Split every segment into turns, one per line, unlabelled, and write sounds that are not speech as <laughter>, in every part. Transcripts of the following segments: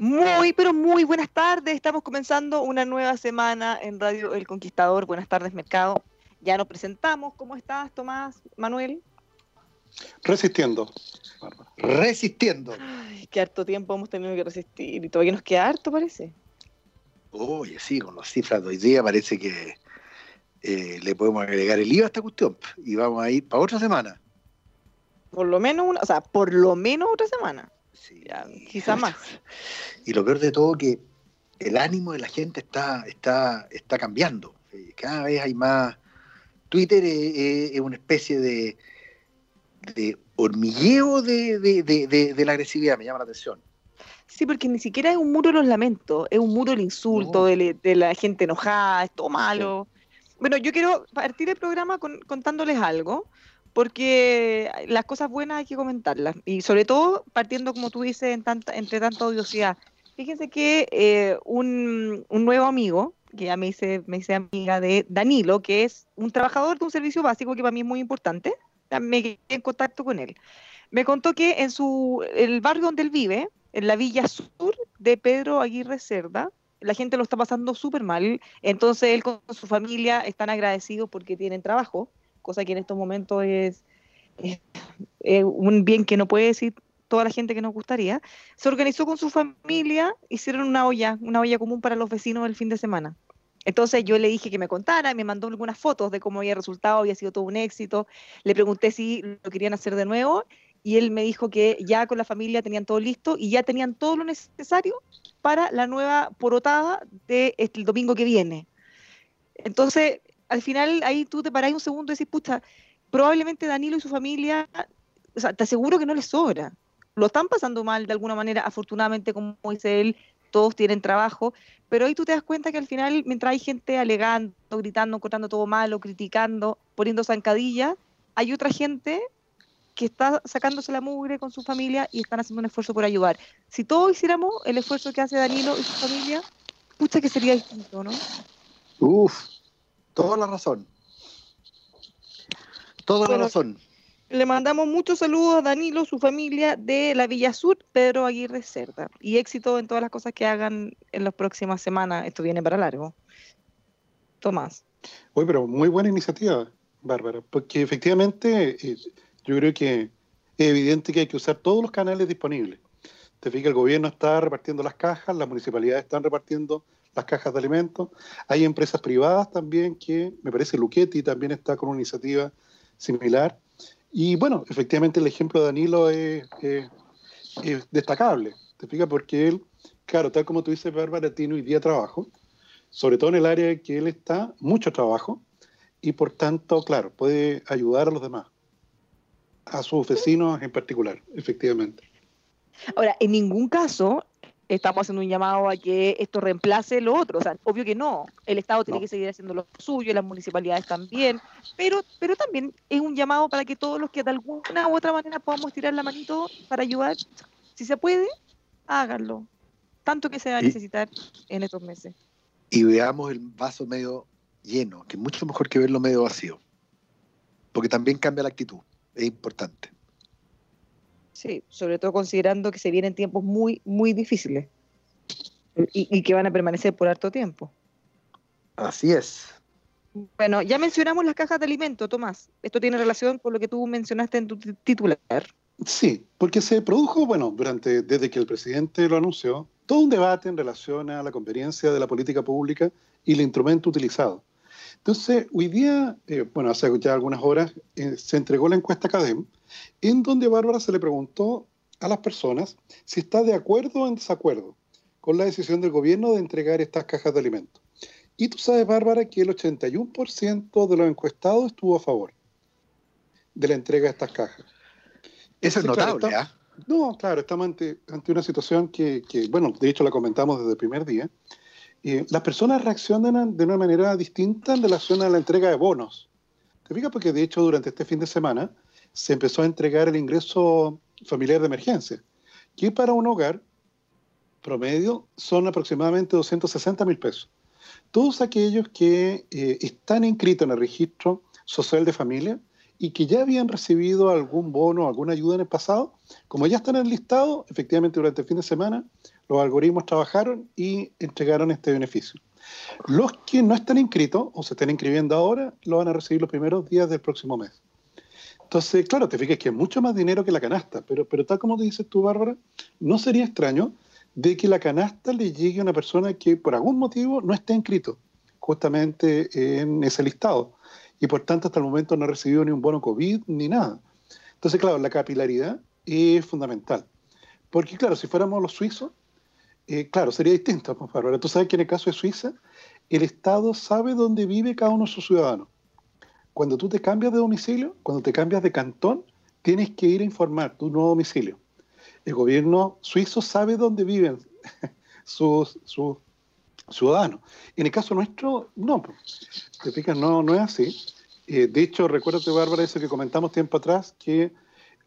Muy, pero muy buenas tardes. Estamos comenzando una nueva semana en Radio El Conquistador. Buenas tardes, Mercado. Ya nos presentamos. ¿Cómo estás, Tomás, Manuel?
Resistiendo.
Resistiendo.
Ay, qué harto tiempo hemos tenido que resistir. Y todavía nos queda harto, parece.
Oye, sí, con las cifras de hoy día parece que eh, le podemos agregar el IVA a esta cuestión. Y vamos a ir para otra semana.
Por lo menos una, o sea, por lo menos otra semana.
Sí.
Ya, quizá más. <laughs>
Y lo peor de todo que el ánimo de la gente está, está, está cambiando. Eh, Cada vez hay más. Twitter es, una especie de, de hormigueo de, de- la agresividad, me llama la atención.
Sí, porque ni siquiera es un muro de los lamentos, es un muro del insulto,
No.
de, de la gente enojada, es todo malo. Bueno, yo quiero partir el programa con- contándoles algo, porque las cosas buenas hay que comentarlas, y sobre todo partiendo, como tú dices, en tanta, entre tanta odiosidad. Fíjense que eh, un, nuevo amigo, que ya me hice, me hice amiga de Danilo, que es un trabajador de un servicio básico que para mí es muy importante, me quedé en contacto con él. Me contó que en su el barrio donde él vive, en la Villa Sur de Pedro Aguirre Cerda, la gente lo está pasando súper mal. Entonces él con su familia están agradecidos porque tienen trabajo, cosa que en estos momentos es, un bien que no puede decir toda la gente que nos gustaría. Se organizó con su familia, hicieron una olla, una olla común para los vecinos el fin de semana. Entonces yo le dije que me contara, me mandó algunas fotos de cómo había resultado, había sido todo un éxito. Le pregunté si lo querían hacer de nuevo y él me dijo que ya con la familia tenían todo listo y ya tenían todo lo necesario para la nueva porotada de este, domingo que viene. Entonces, al final ahí tú te parás un segundo y decís, pucha, probablemente Danilo y su familia, o sea, te aseguro que no les sobra. Lo están pasando mal de alguna manera, afortunadamente, como dice él, todos tienen trabajo, pero ahí tú te das cuenta que al final, mientras hay gente alegando, gritando, encontrando todo malo, criticando, poniendo zancadillas, hay otra gente que está sacándose la mugre con su familia y están haciendo un esfuerzo por ayudar. Si todos hiciéramos el esfuerzo que hace Danilo y su familia, pucha que sería distinto, ¿no?
Uf, toda la razón. Toda
Bueno,
la razón.
Le mandamos muchos saludos a Danilo, su familia de la Villa Sur, Pedro Aguirre Cerda. Y éxito en todas las cosas que hagan en las próximas semanas. Esto viene para largo. Tomás.
Oye, pero muy buena iniciativa, Bárbara, porque efectivamente eh, yo creo que es evidente que hay que usar todos los canales disponibles. Te fijas, el gobierno está repartiendo las cajas, las municipalidades están repartiendo las cajas de alimentos, hay empresas privadas también que, me parece, Luchetti también está con una iniciativa similar. Y bueno, efectivamente el ejemplo de Danilo es, es- es destacable, te fijas, porque él, claro, tal como tú dices, Bárbara, tiene hoy día trabajo, sobre todo en el área en que él está, mucho trabajo, y por tanto, claro, puede ayudar a los demás, a sus vecinos en particular, efectivamente.
Ahora, en ningún caso estamos haciendo un llamado a que esto reemplace lo otro. O sea, obvio que no. El Estado tiene
No.
que seguir haciendo lo suyo, las municipalidades también. Pero, pero también es un llamado para que todos los que de alguna u otra manera podamos tirar la manito para ayudar, si se puede, háganlo. Tanto que se va a
Y-
necesitar en estos meses.
Y veamos el vaso medio lleno, que es mucho mejor que verlo medio vacío. Porque también cambia la actitud. Es importante.
Sí, sobre todo considerando que se vienen tiempos muy, muy difíciles. Y, que van a permanecer por harto tiempo.
Así es.
Bueno, ya mencionamos las cajas de alimento, Tomás. Esto tiene relación con lo que tú mencionaste en tu titular.
Sí, porque se produjo, bueno, durante desde que el presidente lo anunció, todo un debate en relación a la conveniencia de la política pública y el instrumento utilizado. Entonces, hoy día, eh, bueno, hace ya algunas horas, eh, se entregó la encuesta CADEM, en donde Bárbara se le preguntó a las personas si está de acuerdo o en desacuerdo con la decisión del gobierno de entregar estas cajas de alimentos. Y tú sabes, Bárbara, que el 81% de los encuestados estuvo a favor de la entrega de estas cajas.
Eso es notable, ¿ah?
No, claro, estamos ante, una situación que, bueno, de hecho la comentamos desde el primer día. Eh, las personas reaccionan de una manera distinta en relación a la entrega de bonos. ¿Te fijas? Porque de hecho durante este fin de semana se empezó a entregar el ingreso familiar de emergencia, que para un hogar promedio son aproximadamente 260 mil pesos. Todos aquellos que eh, están inscritos en el registro social de familia y que ya habían recibido algún bono, alguna ayuda en el pasado, como ya están en el listado, efectivamente durante el fin de semana los algoritmos trabajaron y entregaron este beneficio. Los que no están inscritos o se están inscribiendo ahora, lo van a recibir los primeros días del próximo mes. Entonces, claro, te fijas que es mucho más dinero que la canasta, pero, pero tal como dices tú, Bárbara, no sería extraño de que la canasta le llegue a una persona que por algún motivo no esté inscrito justamente en ese listado y por tanto hasta el momento no ha recibido ni un bono COVID ni nada. Entonces, claro, la capilaridad es fundamental. Porque, claro, si fuéramos los suizos, eh, claro, sería distinto. Pues, Bárbara. Tú sabes que en el caso de Suiza, el Estado sabe dónde vive cada uno de sus ciudadanos. Cuando tú te cambias de domicilio, cuando te cambias de cantón, tienes que ir a informar tu nuevo domicilio. El gobierno suizo sabe dónde viven <laughs> sus, ciudadanos. En el caso nuestro, no. Te fijas, no, no es así. Eh, de hecho, recuérdate, Bárbara, eso que comentamos tiempo atrás, que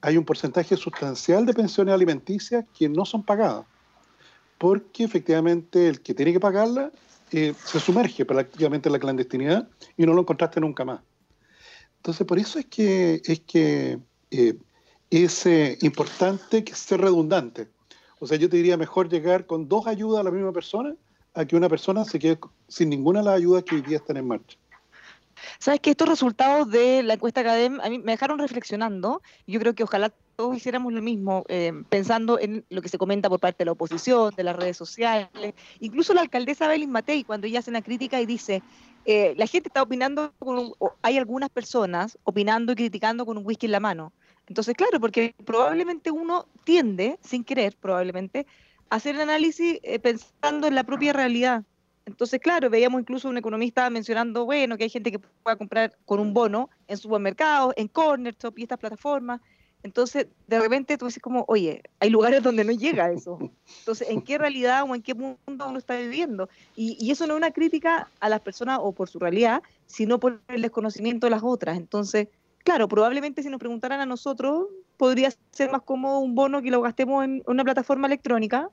hay un porcentaje sustancial de pensiones alimenticias que no son pagadas. Porque efectivamente el que tiene que pagarla eh, se sumerge prácticamente en la clandestinidad y no lo encontraste nunca más. Entonces, por eso es que es, que, eh, es eh, importante que sea redundante. O sea, yo te diría mejor llegar con dos ayudas a la misma persona a que una persona se quede sin ninguna de las ayudas que hoy día están en marcha.
Sabes que estos resultados de la encuesta Academ a mí me dejaron reflexionando. Yo creo que ojalá todos hiciéramos lo mismo, eh, pensando en lo que se comenta por parte de la oposición, de las redes sociales. Incluso la alcaldesa Belín Matei, cuando ella hace una crítica y dice, eh, la gente está opinando, con hay algunas personas opinando y criticando con un whisky en la mano. Entonces, claro, porque probablemente uno tiende, sin querer, probablemente, a hacer el análisis eh, pensando en la propia realidad. Entonces, claro, veíamos incluso un economista mencionando, bueno, que hay gente que pueda comprar con un bono en supermercados, en corner shop y estas plataformas. Entonces, de repente tú dices como, oye, hay lugares donde no llega eso. Entonces, ¿en qué realidad o en qué mundo uno está viviendo? Y, y, eso no es una crítica a las personas o por su realidad, sino por el desconocimiento de las otras. Entonces, claro, probablemente si nos preguntaran a nosotros, podría ser más cómodo un bono que lo gastemos en una plataforma electrónica.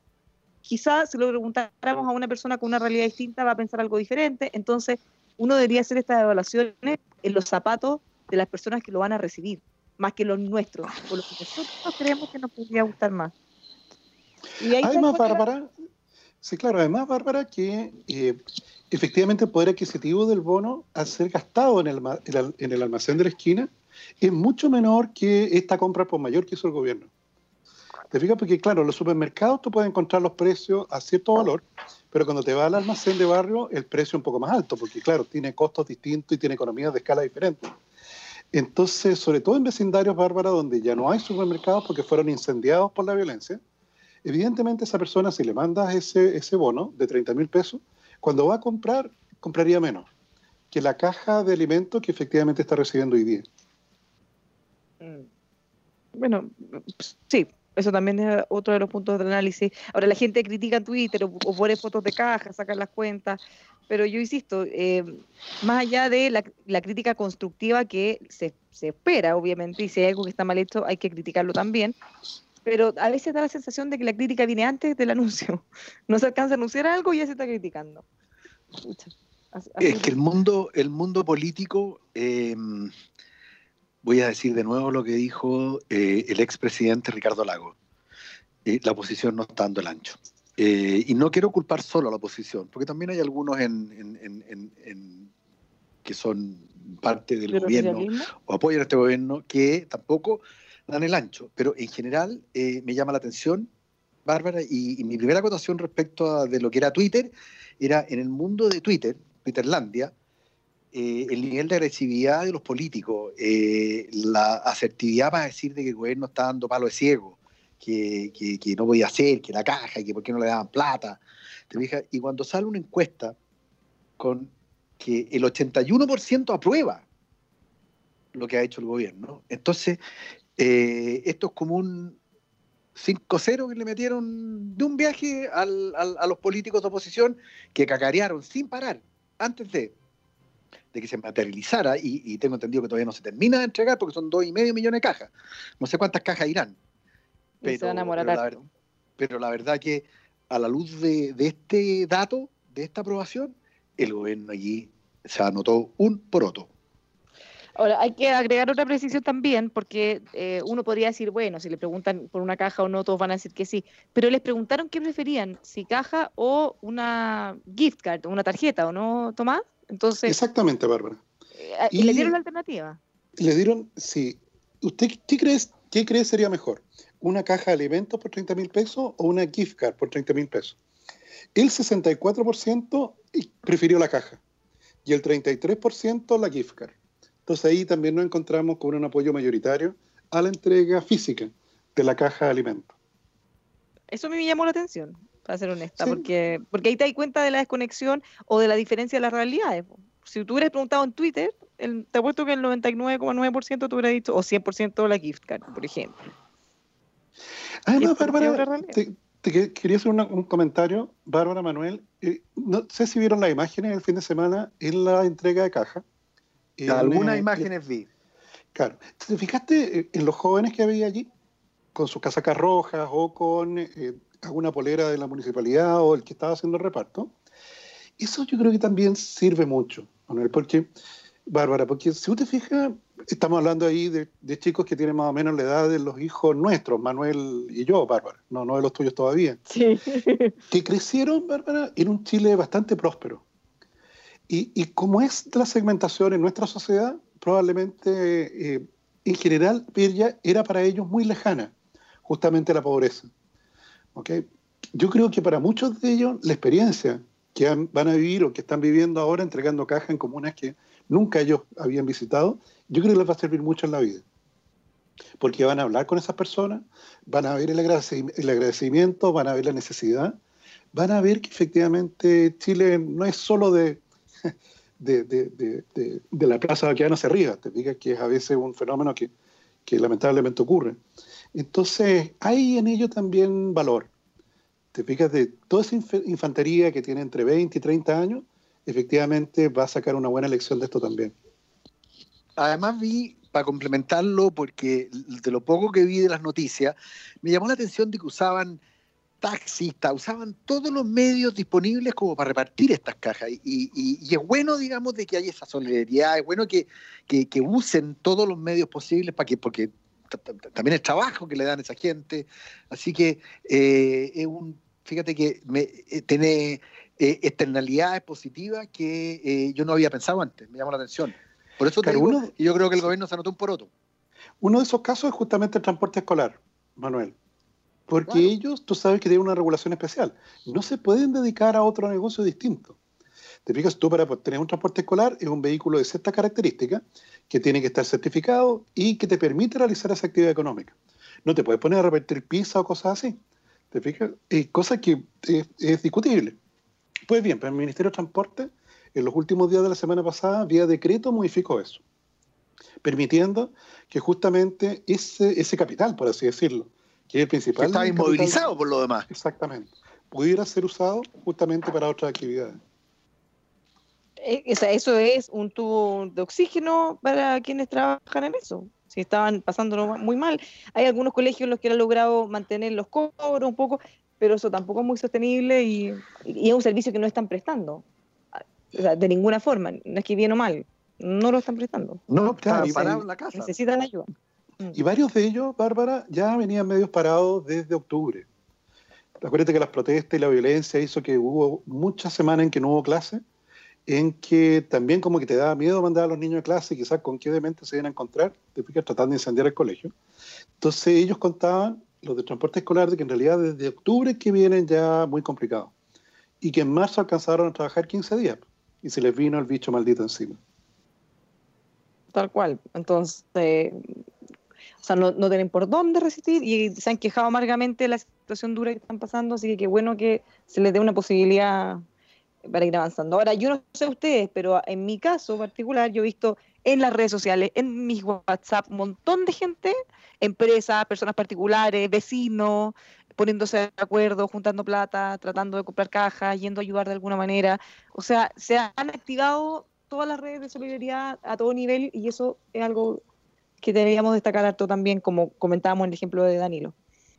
Quizás si lo preguntáramos a una persona con una realidad distinta, va a pensar algo diferente. Entonces, uno debería hacer estas evaluaciones en los zapatos de las personas que lo van a recibir más que los nuestros, por lo que nosotros creemos que nos podría gustar más.
además, Bárbara, sí, claro, además, Bárbara, que eh, efectivamente el poder adquisitivo del bono al ser gastado en el, en el almacén de la esquina es mucho menor que esta compra por mayor que hizo el gobierno. ¿Te fijas? Porque, claro, en los supermercados tú puedes encontrar los precios a cierto valor, pero cuando te vas al almacén de barrio, el precio es un poco más alto, porque, claro, tiene costos distintos y tiene economías de escala diferentes. Entonces, sobre todo en vecindarios, Bárbara, donde ya no hay supermercados porque fueron incendiados por la violencia, evidentemente esa persona, si le mandas ese, ese bono de 30 mil pesos, cuando va a comprar, compraría menos que la caja de alimentos que efectivamente está recibiendo hoy día.
Mm. Bueno, sí, eso también es otro de los puntos de análisis. Ahora la gente critica en Twitter o, o pone fotos de cajas, saca las cuentas, pero yo insisto, eh, más allá de la, crítica constructiva que se, espera, obviamente, y si hay algo que está mal hecho, hay que criticarlo también, pero a veces da la sensación de que la crítica viene antes del <laughs> anuncio. No se alcanza a anunciar algo y ya se está criticando.
es que el mundo, el mundo político, em, voy a decir de nuevo lo que dijo eh, el expresidente Ricardo Lago, eh, la oposición no está dando el ancho. Eh, y no quiero culpar solo a la oposición, porque también hay algunos que son parte del gobierno o apoyan a este gobierno que tampoco dan el ancho. Pero en general eh, me llama la atención, Bárbara, y, mi primera acotación respecto a de lo que era Twitter era en el mundo de Twitter, Twitterlandia, eh, el nivel de agresividad de los políticos, eh, la asertividad para decir de que el gobierno está dando palo de ciego, que, no podía hacer, que la caja, que por qué no le daban plata. ¿Te fijas? Y cuando sale una encuesta con que el 81% aprueba lo que ha hecho el gobierno, entonces eh, esto es como un 5-0 que le metieron de un viaje a los políticos de oposición que cacarearon sin parar antes de, de que se materializara, y, tengo entendido que todavía no se termina de entregar porque son dos y medio millones de cajas. No sé cuántas cajas irán. Pero, la, verdad que a la luz de, de este dato, de esta aprobación, el gobierno allí se anotó un poroto.
Ahora, hay que agregar otra precisión también, porque eh, uno podría decir, bueno, si le preguntan por una caja o no, todos van a decir que sí, pero les preguntaron qué preferían, si caja o una gift card, una tarjeta, ¿o no, Tomás? Entonces,
Exactamente, Bárbara.
Eh, y, le dieron la alternativa.
Le dieron, sí. ¿Usted qué cree, qué cree sería mejor? ¿Una caja de alimentos por 30 mil pesos o una gift card por 30 mil pesos? El 64% prefirió la caja y el 33% la gift card. Entonces ahí también nos encontramos con un apoyo mayoritario a la entrega física de la caja de alimentos.
Eso me llamó la atención, para ser honesta, porque, porque ahí te das cuenta de la desconexión o de la diferencia de las realidades. Si tú hubieras preguntado en Twitter, te apuesto que el 99,9% te hubiera dicho, o 100% la gift card, por ejemplo.
Además, Bárbara, te, quería hacer un comentario, Bárbara Manuel. Eh, no sé si vieron las imágenes el fin de semana en la entrega de caja.
Algunas imágenes vi.
Claro. ¿Te fijaste en los jóvenes que había allí? Con sus casacas rojas o con eh, alguna polera de la municipalidad o el que estaba haciendo el reparto. Eso yo creo que también sirve mucho, Manuel, porque, Bárbara, porque si usted fija, estamos hablando ahí de, chicos que tienen más o menos la edad de los hijos nuestros, Manuel y yo, Bárbara, no, no de los tuyos todavía.
Sí. <laughs>
Que crecieron, Bárbara, en un Chile bastante próspero y, como es la segmentación en nuestra sociedad, probablemente eh, en general era para ellos muy lejana, justamente la pobreza. ¿Okay? Yo creo que para muchos de ellos la experiencia que van a vivir o que están viviendo ahora entregando cajas en comunas que nunca ellos habían visitado, yo creo que les va a servir mucho en la vida. Porque van a hablar con esas personas, van a ver el agradecimiento, van a ver la necesidad, van a ver que efectivamente Chile no es solo de, <laughs> de, de, de, de la plaza Baqueano hacia arriba, te diga que es a veces un fenómeno que, que lamentablemente ocurre. Entonces, hay en ello también valor. Te fijas de toda esa infantería que tiene entre 20 y 30 años, efectivamente va a sacar una buena lección de esto también.
Además vi, para complementarlo, porque de lo poco que vi de las noticias, me llamó la atención de que usaban taxistas, usaban todos los medios disponibles como para repartir estas cajas. Y, es bueno, digamos, de que haya esa solidaridad, es bueno que, usen todos los medios posibles para que, porque también es trabajo que le dan a esa gente. Así que eh, es un, fíjate que me, eh, tiene eh, externalidades positivas que yo no había pensado antes, me llamó la atención. Por eso te digo, y yo creo que el gobierno se anotó un poroto.
Uno de esos casos es justamente el transporte escolar, Manuel. Porque ellos, tú sabes que tienen una regulación especial. No se pueden dedicar a otro negocio distinto. Te fijas, tú para tener un transporte escolar es un vehículo de cierta característica que tiene que estar certificado y que te permite realizar esa actividad económica. No te puedes poner a repetir pizza o cosas así. ¿Te fijas? Es cosa que es, discutible. Pues bien, pero el Ministerio de Transporte en los últimos días de la semana pasada, vía decreto, modificó eso, permitiendo que justamente ese, ese capital, por así decirlo, que es el principal.
está inmovilizado por lo demás.
Exactamente. Pudiera ser usado justamente para otras actividades.
Eh, eso es un tubo de oxígeno para quienes trabajan en eso. Si estaban pasándolo muy mal. Hay algunos colegios en los que han logrado mantener los cobros un poco, pero eso tampoco es muy sostenible y, es un servicio que no están prestando. de ninguna forma. No es que bien o mal. No lo están prestando.
No, claro, en la casa.
Necesitan ayuda.
Mm. Y varios de ellos, Bárbara, ya venían medios parados desde octubre. Acuérdate que las protestas y la violencia hizo que hubo muchas semanas en que no hubo clase, en que también como que te daba miedo mandar a los niños a clase, quizás con qué demente se iban a encontrar, después que tratando de incendiar el colegio. Entonces ellos contaban, los de transporte escolar, de que en realidad desde octubre que vienen ya muy complicado. Y que en marzo alcanzaron a trabajar 15 días y se les vino el bicho maldito encima.
Tal cual. Entonces, o sea, no, no, tienen por dónde resistir y se han quejado amargamente de la situación dura que están pasando, así que qué bueno que se les dé una posibilidad para ir avanzando. Ahora, yo no sé ustedes, pero en mi caso particular, yo he visto en las redes sociales, en mis WhatsApp, un montón de gente, empresas, personas particulares, vecinos, poniéndose de acuerdo, juntando plata, tratando de comprar cajas, yendo a ayudar de alguna manera. O sea, se han activado todas las redes de solidaridad a todo nivel y eso es algo que deberíamos destacar harto también, como comentábamos en el ejemplo de Danilo.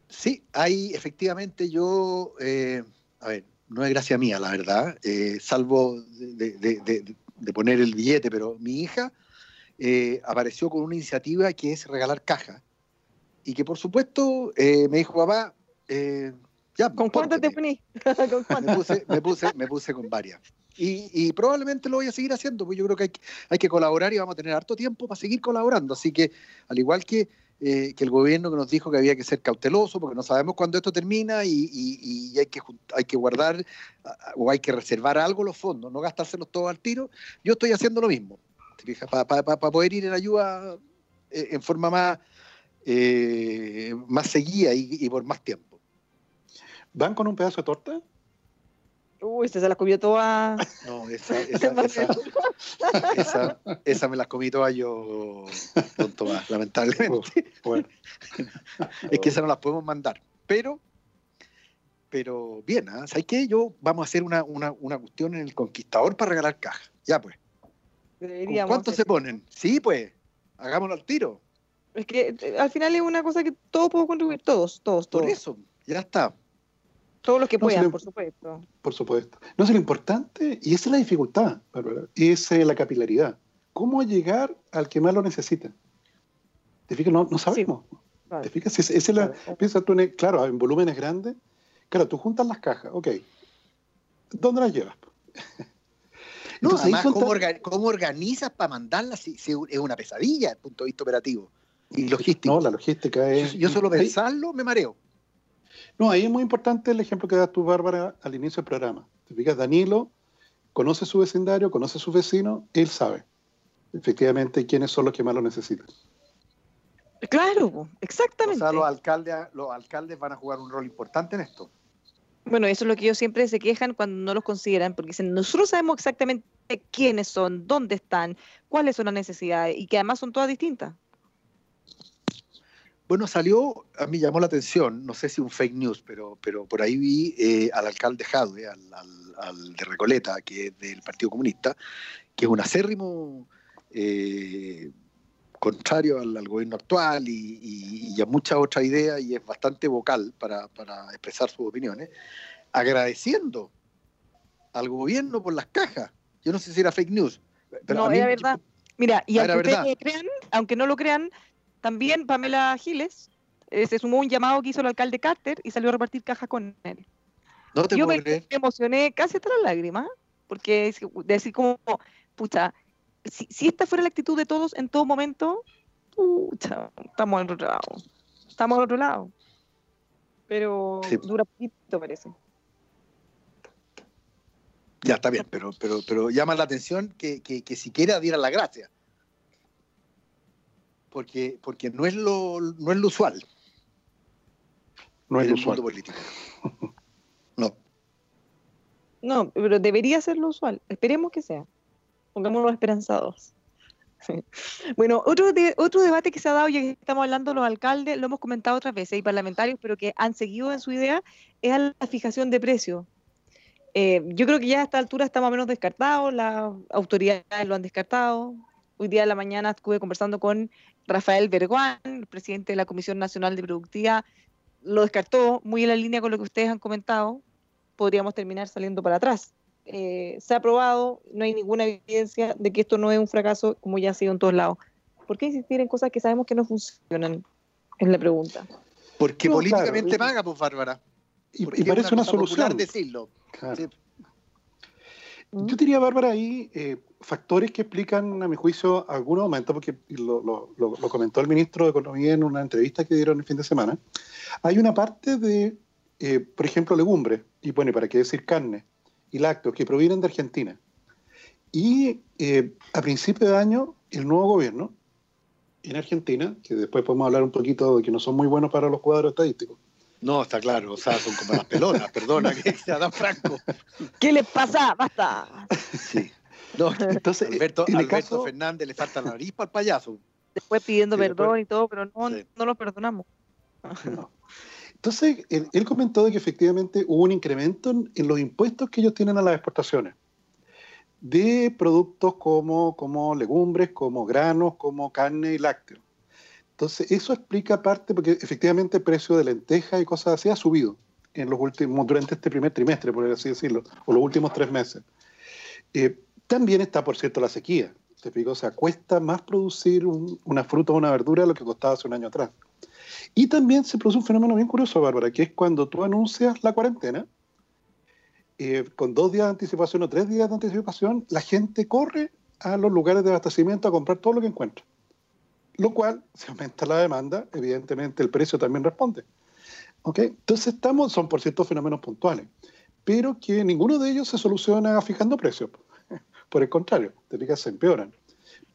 Sí, hay efectivamente yo, eh, a ver, no es gracia mía, la verdad, eh, salvo de, poner el billete, pero mi hija eh, apareció con una iniciativa que es regalar cajas. Y que por supuesto me dijo, papá,
ya, ¿con cuántas te poní? <laughs>
me, puse, me, puse, me puse con varias. Y, probablemente lo voy a seguir haciendo, porque yo creo que hay, hay, que colaborar y vamos a tener harto tiempo para seguir colaborando. Así que, al igual que, eh, que el gobierno que nos dijo que había que ser cauteloso, porque no sabemos cuándo esto termina y, hay, que, hay que guardar o hay que reservar algo los fondos, no gastárselos todos al tiro, yo estoy haciendo lo mismo, para poder ir en ayuda eh, en forma más, eh, más seguida y por más tiempo.
¿Van con un pedazo de torta?
Uy, se la comió toda.
No, esa, <laughs> <laughs> esa, esa, me la comí toda yo, don Tomás, lamentablemente. Bueno. es que esas no las podemos mandar. Pero, pero bien, ¿eh? ¿sabes qué? Yo vamos a hacer una, una, una cuestión en el Conquistador para regalar caja. Ya pues. ¿Cuántos se ponen? Sí, pues. Hagámoslo al tiro.
Es que eh, al final es una cosa que todos podemos contribuir, todos, todos, todos.
Por eso, ya está.
Todos los que puedan, por supuesto.
Por supuesto. No, es lo importante, y esa es la dificultad, Bárbara, es la capilaridad. ¿Cómo llegar al que más lo necesita? ¿Te fijas? No, no sabemos. ¿Te fijas? es la, piensa tú, en, claro, en volúmenes grandes. Claro, tú juntas las cajas, ok. ¿Dónde las llevas?
no, además, ¿cómo, organizas para mandarlas si, es una pesadilla desde el punto de vista operativo y logístico?
No, la logística es...
Yo solo pensarlo me mareo.
No, ahí es muy importante el ejemplo que das tú, Bárbara, al inicio del programa. Te fijas, Danilo conoce su vecindario, conoce a su vecino, él sabe efectivamente quiénes son los que más lo necesitan.
Claro, exactamente.
O sea, los alcaldes, los alcaldes van a jugar un rol importante en esto.
Bueno, eso es lo que ellos siempre se quejan cuando no los consideran, porque dicen, nosotros sabemos exactamente quiénes son, dónde están, cuáles son las necesidades, y que además son todas distintas.
Bueno, salió, a mí llamó la atención, no sé si un fake news, pero, pero por ahí vi eh, al alcalde Jadwe, al, de Recoleta, que es del Partido Comunista, que es un acérrimo eh, contrario al, gobierno actual y, a muchas otras ideas y es bastante vocal para, expresar sus opiniones, agradeciendo al gobierno por las cajas. Yo no sé si era fake news.
Pero no, era verdad. Mira, y aunque, crean, aunque no lo crean, también Pamela Giles eh, se sumó un llamado que hizo el alcalde Carter y salió a repartir cajas con él.
No te
Yo me, emocioné casi hasta las lágrimas, porque decir como, pucha, si, esta fuera la actitud de todos en todo momento, pucha, estamos al otro lado. Estamos al otro lado. Pero dura poquito, parece.
Ya está bien, pero, pero, pero llama la atención que, que, que siquiera diera la gracia porque, porque no, es lo, no es lo usual.
No es lo usual.
político. <laughs> No.
No, pero debería ser lo usual. Esperemos que sea. Pongámonos esperanzados. <laughs> Bueno, otro, otro debate que se ha dado, ya que estamos hablando los alcaldes, lo hemos comentado otras veces, y parlamentarios, pero que han seguido en su idea, es la fijación de precios. Eh, yo creo que ya a esta altura está más o menos descartado, las autoridades lo han descartado. Hoy día de la mañana estuve conversando con Rafael Berguán, el presidente de la Comisión Nacional de Productividad, lo descartó muy en la línea con lo que ustedes han comentado, podríamos terminar saliendo para atrás. Eh, se ha aprobado, no hay ninguna evidencia de que esto no es un fracaso como ya ha sido en todos lados. ¿Por qué insistir en cosas que sabemos que no funcionan? Es la pregunta.
Porque políticamente paga, pues Bárbara.
Y,
Porque
y parece una,
popular
solución.
decirlo.
Claro.
Sí.
Yo diría, Bárbara, ahí eh, factores que explican, a mi juicio, algunos aumentos, porque lo, lo- lo- lo comentó el ministro de Economía en una entrevista que dieron el fin de semana. Hay una parte de, eh, por ejemplo, legumbres, y bueno, para qué decir carne, y lácteos, que provienen de Argentina. Y eh, a principio de año, el nuevo gobierno en Argentina, que después podemos hablar un poquito de que no son muy buenos para los cuadros estadísticos,
No, está claro, o sea, son como las pelonas, perdona que <laughs> sea tan franco.
¿Qué les pasa? Basta.
Sí. No,
entonces,
Alberto,
en
Alberto
caso,
Fernández le falta la nariz para el payaso.
Después pidiendo
Sí, después-
perdón y todo, pero no,
Sí.
no lo perdonamos.
No. Entonces, él, él comentó de que efectivamente hubo un incremento en, en los impuestos que ellos tienen a las exportaciones de productos como, como legumbres, como granos, como carne y lácteos. Entonces, eso explica parte, porque efectivamente el precio de lentejas y cosas así ha subido en los últimos, durante este primer trimestre, por así decirlo, o los últimos tres meses. Eh, también está, por cierto, la sequía. ¿te? O sea, cuesta más producir un- una fruta o una verdura de lo que costaba hace un año atrás. Y también se produce un fenómeno bien curioso, Bárbara, que es cuando tú anuncias la cuarentena, eh, con dos días de anticipación o tres días de anticipación, la gente corre a los lugares de abastecimiento a comprar todo lo que encuentra. Lo cual, si aumenta la demanda, evidentemente el precio también responde. ¿Ok? Entonces estamos, son por cierto fenómenos puntuales, pero que ninguno de ellos se soluciona fijando precios. <laughs> Por el contrario, te fijas, se empeoran.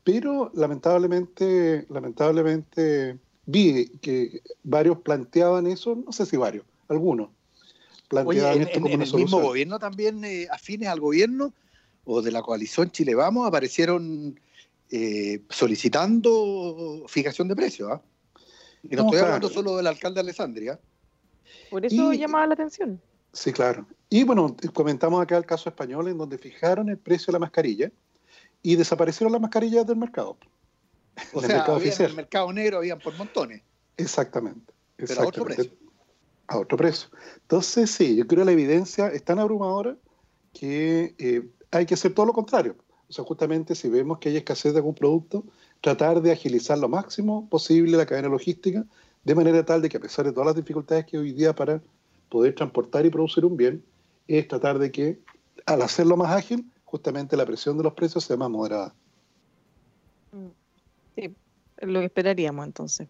Pero lamentablemente, lamentablemente vi que varios planteaban eso, no sé si varios, algunos
Oye,
planteaban
en,
esto
en-
como
en el mismo gobierno también, eh, afines al gobierno o de la coalición Chile Vamos, aparecieron eh, solicitando fijación de precios. ¿ah? Y no,
No,
estoy
claro.
hablando solo del alcalde Alessandria.
Por eso
Y-
llamaba la atención.
Sí, claro. Y bueno, comentamos acá el caso español en donde fijaron el precio de la mascarilla y desaparecieron las mascarillas del mercado.
O
Del
sea,
mercado
había en
oficial.
el mercado negro habían por montones.
Exactamente.
Pero a otro precio.
A otro precio. Entonces, sí, yo creo que la evidencia es tan abrumadora que eh, hay que hacer todo lo contrario. O sea, justamente si vemos que hay escasez de algún producto, tratar de agilizar lo máximo posible la cadena logística, de manera tal de que a pesar de todas las dificultades que hoy día para poder transportar y producir un bien, es tratar de que al hacerlo más ágil, justamente la presión de los precios sea más moderada.
Sí, lo esperaríamos entonces.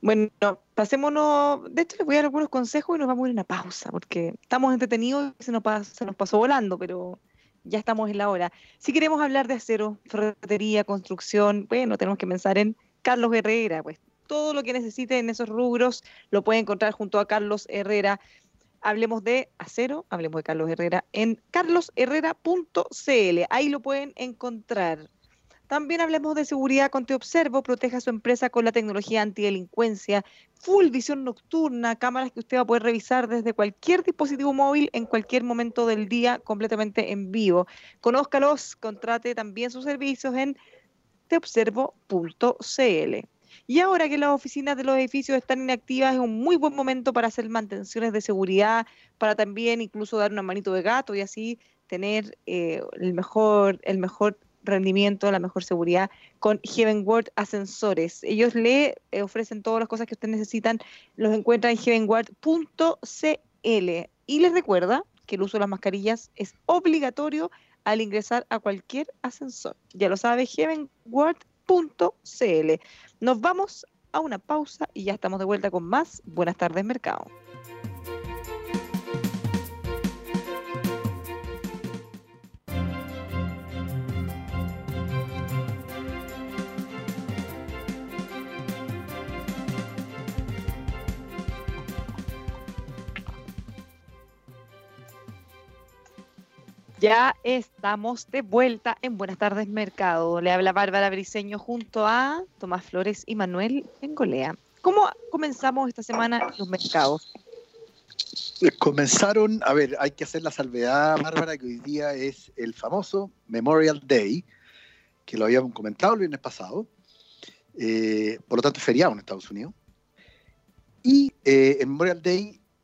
Bueno, pasémonos. De hecho, les voy a dar algunos consejos y nos vamos a ir a una pausa, porque estamos entretenidos y se nos, se nos pasó volando, pero ya estamos en la hora. Si queremos hablar de acero, ferretería, construcción, bueno, tenemos que pensar en Carlos Herrera, pues todo lo que necesite en esos rubros lo puede encontrar junto a Carlos Herrera. Hablemos de acero, hablemos de Carlos Herrera en carlosherrera.cl. Ahí lo pueden encontrar. También hablemos de seguridad con Te Observo, proteja su empresa con la tecnología antidelincuencia, full visión nocturna, cámaras que usted va a poder revisar desde cualquier dispositivo móvil en cualquier momento del día, completamente en vivo. Conózcalos, contrate también sus servicios en teobservo.cl. Y ahora que las oficinas de los edificios están inactivas, es un muy buen momento para hacer mantenciones de seguridad, para también incluso dar una manito de gato y así tener eh, el mejor, el mejor rendimiento, la mejor seguridad con Heavenward Ascensores. Ellos le eh, ofrecen todas las cosas que ustedes necesitan, los encuentran en heavenward.cl. Y les recuerda que el uso de las mascarillas es obligatorio al ingresar a cualquier ascensor. Ya lo sabe, heavenward.cl. Nos vamos a una pausa y ya estamos de vuelta con más. Buenas tardes, mercado. Ya estamos de vuelta en Buenas tardes Mercado. Le habla Bárbara Briseño junto a Tomás Flores y Manuel Engolea. ¿Cómo comenzamos esta semana los mercados?
Eh, Comenzaron, a ver, hay que hacer la salvedad, Bárbara, que hoy día es el famoso Memorial Day, que lo habíamos comentado el viernes pasado, eh, por lo tanto es feriado en Estados Unidos. Y eh, el Memorial Day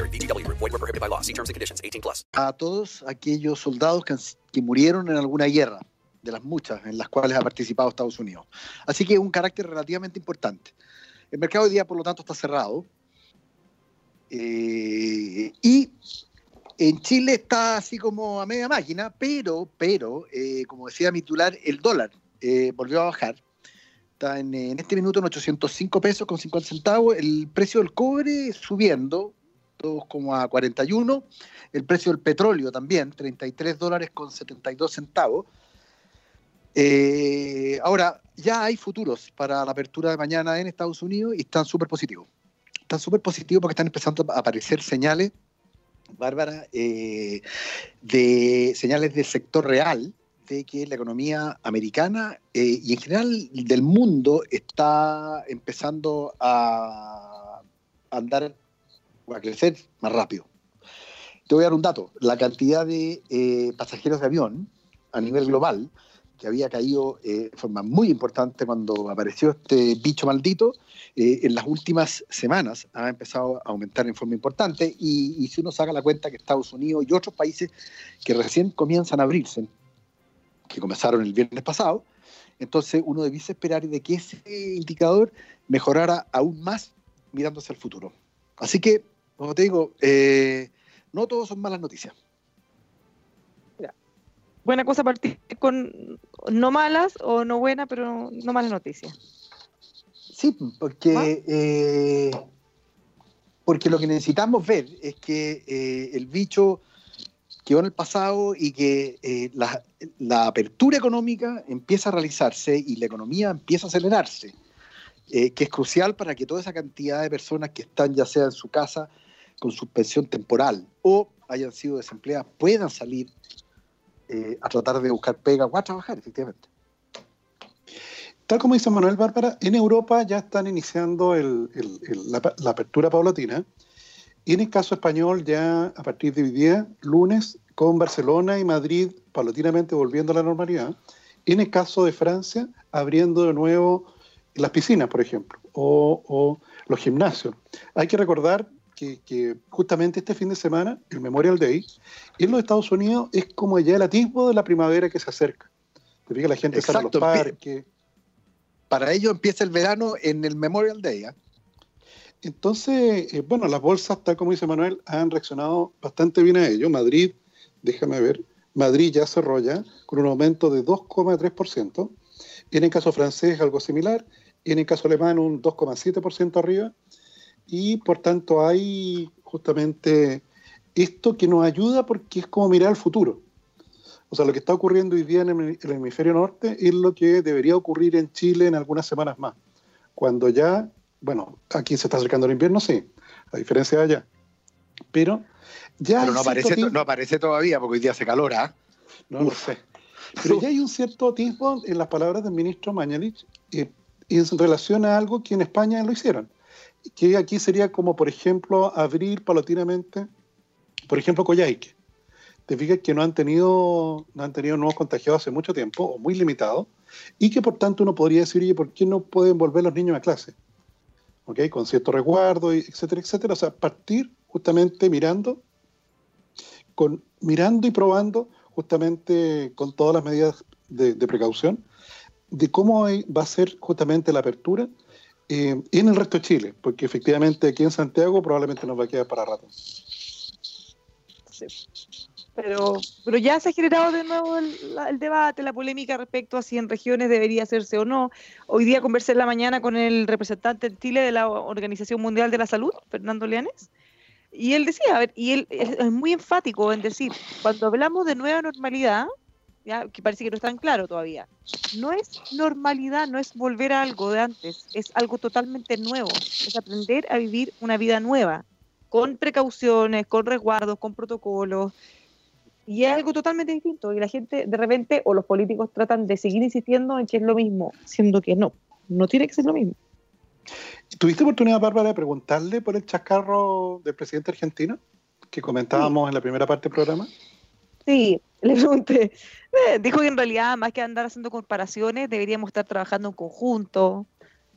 BGW. Void were prohibited by law. See terms and conditions. 18 plus.
a todos aquellos soldados que, que murieron en alguna guerra, de las muchas en las cuales ha participado Estados Unidos. Así que es un carácter relativamente importante. El mercado hoy día, por lo tanto, está cerrado. Eh, y en Chile está así como a media máquina, pero, pero, eh, como decía mi titular, el dólar eh, volvió a bajar. Está en, en este minuto en 805 pesos con 50 centavos. El precio del cobre subiendo, 2,41. El precio del petróleo también, 33 dólares con 72 centavos. Eh, ahora, ya hay futuros para la apertura de mañana en Estados Unidos y están súper positivos. Están súper positivos porque están empezando a aparecer señales, Bárbara, eh, de señales del sector real de que la economía americana eh, y en general del mundo está empezando a andar o a crecer más rápido. Te voy a dar un dato. La cantidad de eh, pasajeros de avión a nivel global, que había caído eh, de forma muy importante cuando apareció este bicho maldito, eh, en las últimas semanas ha empezado a aumentar en forma importante y, y si uno saca la cuenta que Estados Unidos y otros países que recién comienzan a abrirse, que comenzaron el viernes pasado, entonces uno debiese esperar de que ese indicador mejorara aún más mirándose al futuro. Así que, como te digo, eh, no todos son malas noticias.
Buena cosa partir con no malas o no buenas, pero no malas noticias.
Sí, porque, eh, porque lo que necesitamos ver es que eh, el bicho quedó en el pasado y que eh, la, la apertura económica empieza a realizarse y la economía empieza a acelerarse, eh, que es crucial para que toda esa cantidad de personas que están ya sea en su casa con suspensión temporal o hayan sido desempleadas puedan salir eh, a tratar de buscar pega o a trabajar, efectivamente.
Tal como dice Manuel Bárbara, en Europa ya están iniciando el- la, apertura paulatina. En el caso español, ya a partir de hoy día, lunes, con Barcelona y Madrid paulatinamente volviendo a la normalidad. En el caso de Francia, abriendo de nuevo las piscinas, por ejemplo, o, o los gimnasios. Hay que recordar que, que justamente este fin de semana, el Memorial Day, en los Estados Unidos es como ya el atisbo de la primavera que se acerca. Te fijas, la gente sale a los
Exacto, empie-
parques.
Para ello empieza el verano en el Memorial Day. ¿ah?
Entonces, eh, bueno, las bolsas, tal como dice Manuel, han reaccionado bastante bien a ello. Madrid, déjame ver, Madrid ya cerró ya con un aumento de 2,3%. En el caso francés, algo similar. En el caso alemán, un 2,7% arriba. Y por tanto, hay justamente esto que nos ayuda porque es como mirar al futuro. O sea, lo que está ocurriendo hoy día en el, hemisferio norte es lo que debería ocurrir en Chile en algunas semanas más. Cuando ya bueno, aquí se está acercando el invierno, sí, a diferencia de allá. Pero ya.
Pero no aparece, no aparece todavía porque hoy día hace calor. ¿ah?
No lo sé. Pero ya hay un cierto atisbo en las palabras del ministro Mañalich eh, en relación a algo que en España lo hicieron. Que aquí sería como, por ejemplo, abrir paulatinamente, por ejemplo, Coyhaique. Te fijas que no han tenido, no han tenido nuevos contagiados hace mucho tiempo, o muy limitados, y que por tanto uno podría decir, oye, ¿por qué no pueden volver los niños a clase? ¿Ok? Con cierto resguardo, etcétera, etcétera. O sea, partir justamente mirando, con, mirando y probando justamente con todas las medidas de, de precaución, de cómo va a ser justamente la apertura eh, en el resto de Chile, porque efectivamente aquí en Santiago probablemente nos va a quedar para rato.
Pero, pero ya se ha generado de nuevo el, el debate, la polémica respecto a si en regiones debería hacerse o no. Hoy día conversé en la mañana con el representante en Chile de la Organización Mundial de la Salud, Fernando Leanes, y él decía, y él es, es muy enfático en decir, cuando hablamos de nueva normalidad, ya, que parece que no es tan claro todavía, no es normalidad, no es volver a algo de antes, es algo totalmente nuevo, es aprender a vivir una vida nueva. con precauciones, con resguardos, con protocolos. Y es algo totalmente distinto. Y la gente de repente, o los políticos tratan de seguir insistiendo en que es lo mismo, siendo que no, no tiene que ser lo mismo.
¿Tuviste oportunidad, Bárbara, de preguntarle por el chascarro del presidente argentino que comentábamos en la primera parte del programa?
Sí, le pregunté. Eh, dijo que en realidad, más que andar haciendo comparaciones, deberíamos estar trabajando en conjunto,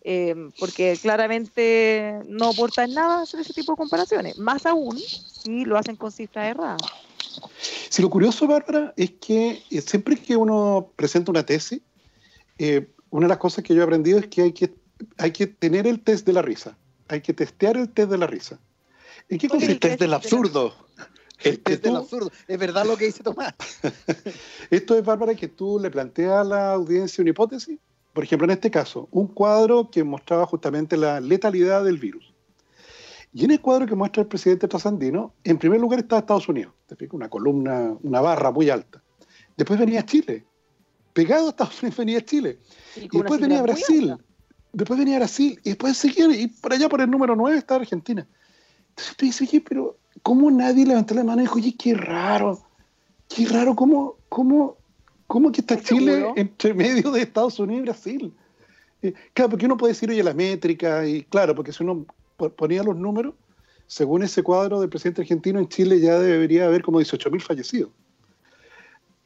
eh, porque claramente no aporta en nada hacer ese tipo de comparaciones. Más aún si lo hacen con cifras erradas.
Si lo curioso, Bárbara, es que eh, siempre que uno presenta una tesis, eh, una de las cosas que yo he aprendido es que hay que, hay que tener el test de la risa. Hay que testear el test de la risa.
¿En qué consiste el test del absurdo? El test del absurdo. Es verdad lo que dice Tomás. <laughs>
Esto es, Bárbara, que tú le planteas a la audiencia una hipótesis. Por ejemplo, en este caso, un cuadro que mostraba justamente la letalidad del virus. Y en el cuadro que muestra el presidente trasandino, en primer lugar está Estados Unidos, te una columna, una barra muy alta. Después venía Chile, pegado a Estados Unidos venía Chile. Y, y después venía Brasil, después venía Brasil, y después seguía, y por allá por el número 9 está Argentina. Entonces tú dices, oye, pero ¿cómo nadie levantó la mano y dijo, oye, qué raro, qué raro, cómo, cómo, cómo que está Chile entre medio de Estados Unidos y Brasil? Eh, claro, porque uno puede decir, oye, la métrica, y claro, porque si uno ponía los números, según ese cuadro del presidente argentino, en Chile ya debería haber como 18.000 fallecidos.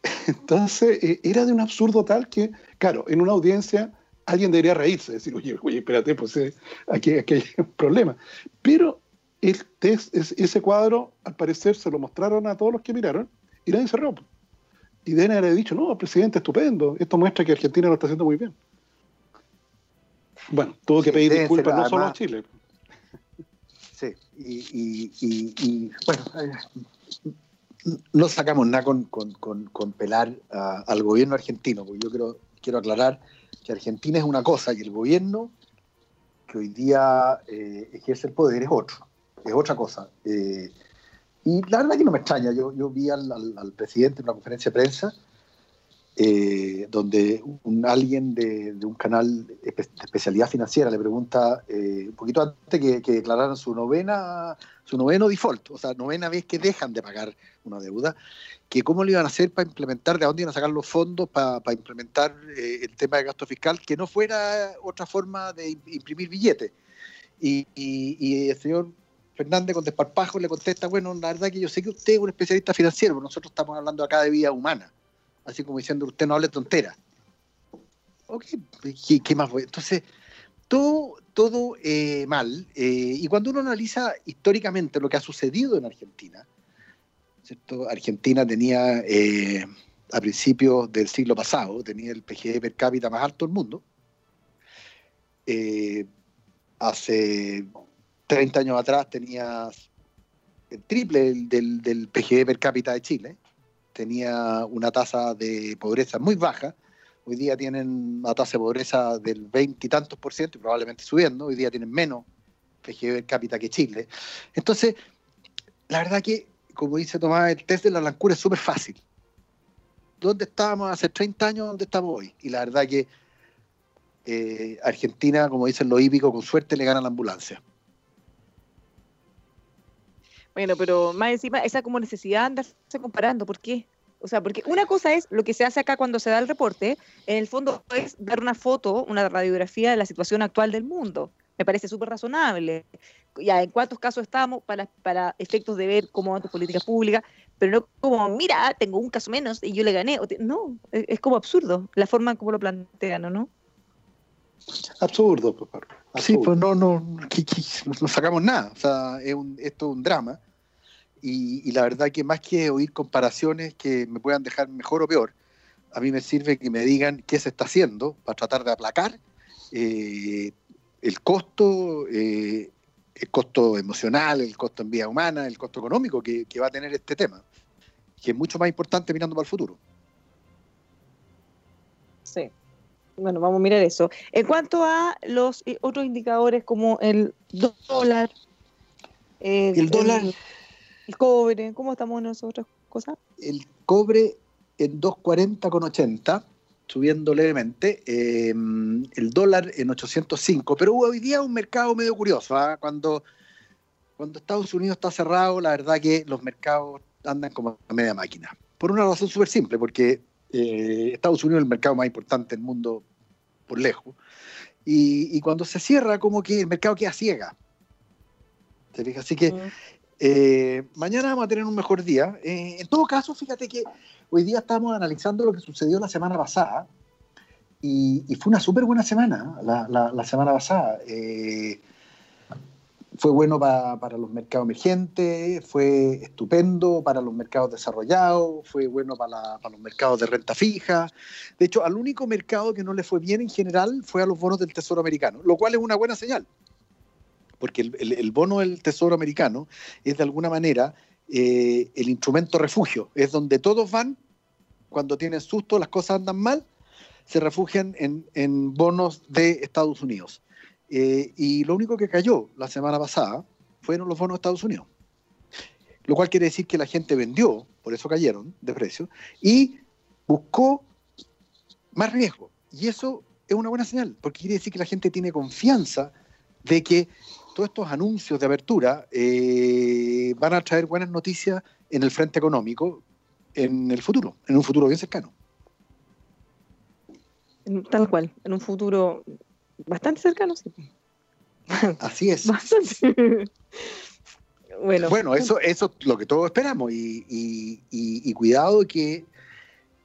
<laughs> Entonces, eh, era de un absurdo tal que, claro, en una audiencia alguien debería reírse, decir, oye, oye espérate, pues eh, aquí, aquí, hay un problema. Pero el test, ese cuadro, al parecer, se lo mostraron a todos los que miraron y nadie se rió. Y deben haber dicho, no, presidente, estupendo, esto muestra que Argentina lo está haciendo muy bien. Bueno, tuvo que pedir disculpas no solo a Chile.
Sí, y, y, y, y bueno, eh, no sacamos nada con, con, con, con pelar a, al gobierno argentino, porque yo quiero, quiero aclarar que Argentina es una cosa y el gobierno que hoy día eh, ejerce el poder es otro, es otra cosa. Eh, y la verdad que no me extraña, yo, yo vi al, al, al presidente en una conferencia de prensa eh, donde un, alguien de, un canal de especialidad financiera le pregunta, eh, un poquito antes que, que, declararan su novena, su noveno default, o sea, novena vez que dejan de pagar una deuda, que cómo lo iban a hacer para implementar, de dónde iban a sacar los fondos para, para implementar eh, el tema de gasto fiscal, que no fuera otra forma de imprimir billetes. Y, y, y el señor Fernández con desparpajo le contesta, bueno, la verdad que yo sé que usted es un especialista financiero, pero nosotros estamos hablando acá de vida humana así como diciendo, usted no hable tontera. Ok, ¿qué, más voy? Entonces, todo, todo eh, mal. Eh, y cuando uno analiza históricamente lo que ha sucedido en Argentina, ¿cierto? Argentina tenía, eh, a principios del siglo pasado, tenía el PGB per cápita más alto del mundo. Hace 30 años atrás tenía el triple del, del, del PGB per cápita de Chile tenía una tasa de pobreza muy baja. Hoy día tienen una tasa de pobreza del 20 y tantos por ciento y probablemente subiendo. Hoy día tienen menos PGB per cápita que Chile. Entonces, la verdad que, como dice Tomás, el test de la blancura es súper fácil. ¿Dónde estábamos hace 30 años? ¿Dónde estamos hoy? Y la verdad que eh, Argentina, como dicen los hípicos, con suerte le gana la ambulancia.
Bueno, pero más encima, esa como necesidad de andarse comparando, ¿por qué? O sea, porque una cosa es lo que se hace acá cuando se da el reporte, en el fondo es dar una foto, una radiografía de la situación actual del mundo. Me parece súper razonable. Ya, en cuántos casos estamos para, para efectos de ver cómo van tus políticas públicas, pero no como, mira, tengo un caso menos y yo le gané. No, es, como absurdo la forma en cómo lo plantean, ¿o no?
Absurdo, absurdo.
Sí, pues no, no, no sacamos nada. O sea, es un, esto es un drama. Y, y, la verdad que más que oír comparaciones que me puedan dejar mejor o peor, a mí me sirve que me digan qué se está haciendo para tratar de aplacar eh, el costo, eh, el costo emocional, el costo en vida humana, el costo económico que, que va a tener este tema, que es mucho más importante mirando para el futuro.
Sí. Bueno, vamos a mirar eso. En cuanto a los otros indicadores como el dólar,
el, el dólar... El,
el cobre, ¿cómo estamos en otras cosas?
El cobre en 240,80, subiendo levemente, eh, el dólar en 805, pero hoy día un mercado medio curioso, ¿eh? cuando cuando Estados Unidos está cerrado, la verdad que los mercados andan como a media máquina. Por una razón súper simple, porque eh, Estados Unidos es el mercado más importante del mundo por lejos. Y, y cuando se cierra, como que el mercado queda ciega. ¿Te fijas? Así que
Mm.
Eh, mañana vamos a tener un mejor día. Eh, en todo caso, fíjate que hoy día estamos analizando lo que sucedió la semana pasada y, y fue una súper buena semana la, semana pasada. Eh, fue bueno pa- para los mercados emergentes, fue estupendo para los mercados desarrollados, fue bueno para los mercados de renta fija. De hecho, al único mercado que no le fue bien en general fue a los bonos del Tesoro americano, lo cual es una buena señal porque el, bono del Tesoro americano es de alguna manera eh, el instrumento refugio, es donde todos van cuando tienen susto, las cosas andan mal, se refugian en, en bonos de Estados Unidos. Eh, y lo único que cayó la semana pasada fueron los bonos de Estados Unidos. Lo cual quiere decir que la gente vendió, por eso cayeron de precio, y buscó más riesgo. Y eso es una buena señal, porque quiere decir que la gente tiene confianza de que todos estos anuncios de apertura eh, van a traer buenas noticias en el frente económico en el futuro, en un futuro bien cercano.
Tal cual, en un futuro bastante cercano, sí. <laughs>
Así es.
Bastante. <laughs> bueno,
Bueno, eso, eso es lo que todos esperamos. Y, y- y- y cuidado que,